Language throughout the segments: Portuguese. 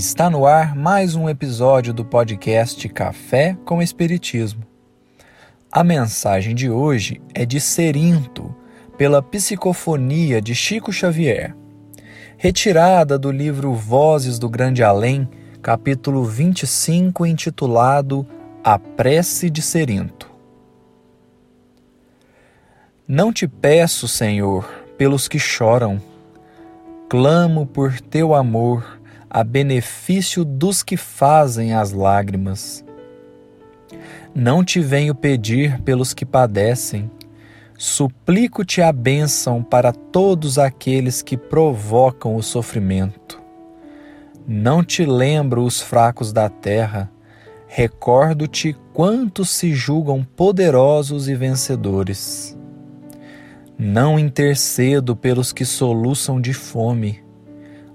Está no ar mais um episódio do podcast Café com Espiritismo. A mensagem de hoje é de Serinto, pela psicofonia de Chico Xavier, retirada do livro Vozes do Grande Além, capítulo 25, intitulado A Prece de Serinto. Não te peço, Senhor, pelos que choram, clamo por teu amor a benefício dos que fazem as lágrimas. Não te venho pedir pelos que padecem, suplico-te a bênção para todos aqueles que provocam o sofrimento. Não te lembro os fracos da terra, recordo-te quantos se julgam poderosos e vencedores. Não intercedo pelos que soluçam de fome,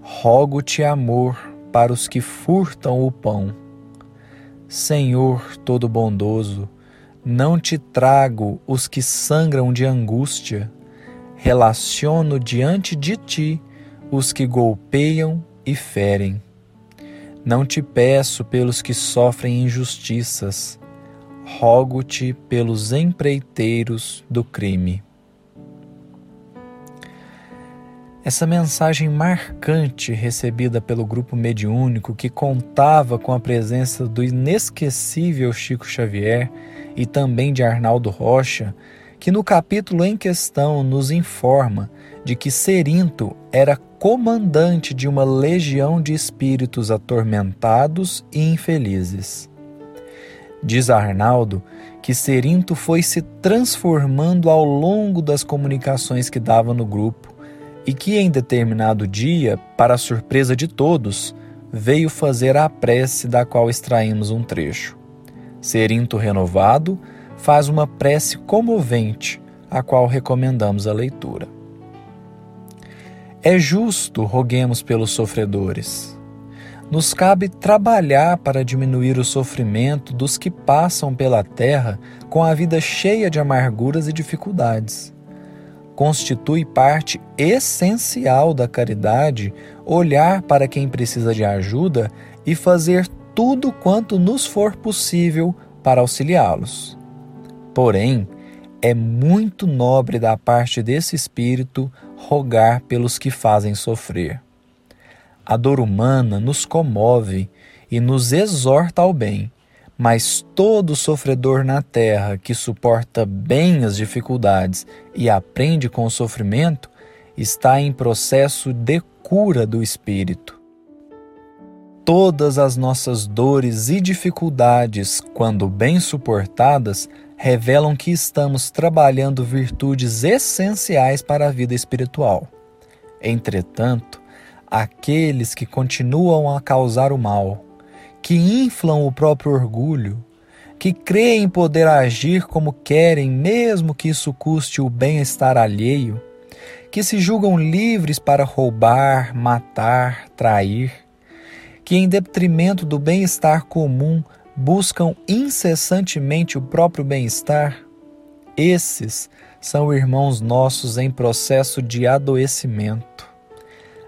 rogo-te amor para os que furtam o pão. Senhor todo bondoso, não te trago os que sangram de angústia, relaciono diante de ti os que golpeiam e ferem. Não te peço pelos que sofrem injustiças, rogo-te pelos empreiteiros do crime. Essa mensagem marcante recebida pelo grupo mediúnico que contava com a presença do inesquecível Chico Xavier e também de Arnaldo Rocha, que no capítulo em questão nos informa de que Serinto era comandante de uma legião de espíritos atormentados e infelizes. Diz Arnaldo que Serinto foi se transformando ao longo das comunicações que dava no grupo e que em determinado dia, para surpresa de todos, veio fazer a prece da qual extraímos um trecho. Serinto renovado faz uma prece comovente, a qual recomendamos a leitura. É justo, roguemos pelos sofredores. Nos cabe trabalhar para diminuir o sofrimento dos que passam pela terra com a vida cheia de amarguras e dificuldades constitui parte essencial da caridade olhar para quem precisa de ajuda e fazer tudo quanto nos for possível para auxiliá-los. Porém, é muito nobre da parte desse espírito rogar pelos que fazem sofrer. A dor humana nos comove e nos exorta ao bem mas todo sofredor na terra que suporta bem as dificuldades e aprende com o sofrimento está em processo de cura do espírito. Todas as nossas dores e dificuldades, quando bem suportadas, revelam que estamos trabalhando virtudes essenciais para a vida espiritual. Entretanto, aqueles que continuam a causar o mal, que inflam o próprio orgulho, que creem poder agir como querem, mesmo que isso custe o bem-estar alheio, que se julgam livres para roubar, matar, trair, que em detrimento do bem-estar comum buscam incessantemente o próprio bem-estar, esses são irmãos nossos em processo de adoecimento.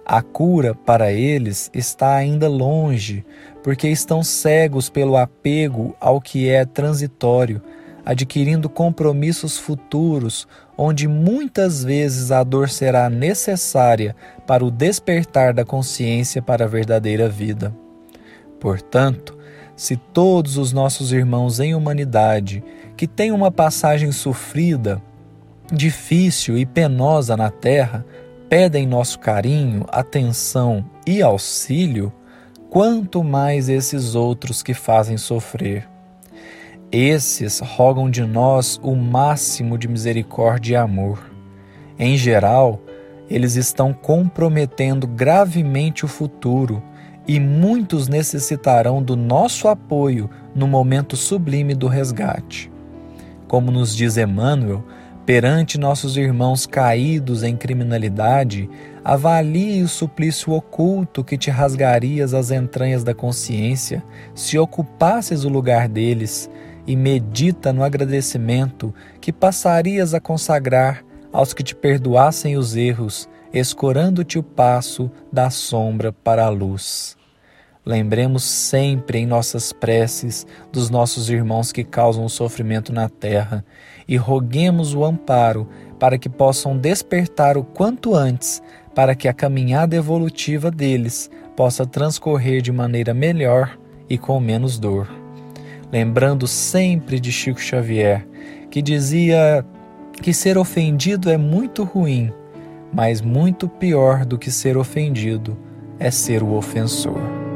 A cura para eles está ainda longe, porque estão cegos pelo apego ao que é transitório, adquirindo compromissos futuros, onde muitas vezes a dor será necessária para o despertar da consciência para a verdadeira vida. Portanto, se todos os nossos irmãos em humanidade que têm uma passagem sofrida, difícil e penosa na terra, pedem nosso carinho, atenção e auxílio, quanto mais esses outros que fazem sofrer. Esses rogam de nós o máximo de misericórdia e amor. Em geral, eles estão comprometendo gravemente o futuro e muitos necessitarão do nosso apoio no momento sublime do resgate. Como nos diz Emmanuel, Perante nossos irmãos caídos em criminalidade, avalie o suplício oculto que te rasgarias as entranhas da consciência se ocupasses o lugar deles e medita no agradecimento que passarias a consagrar aos que te perdoassem os erros, escorando-te o passo da sombra para a luz. Lembremos sempre em nossas preces dos nossos irmãos que causam sofrimento na terra e roguemos o amparo para que possam despertar o quanto antes, para que a caminhada evolutiva deles possa transcorrer de maneira melhor e com menos dor. Lembrando sempre de Chico Xavier, que dizia que ser ofendido é muito ruim, mas muito pior do que ser ofendido é ser o ofensor.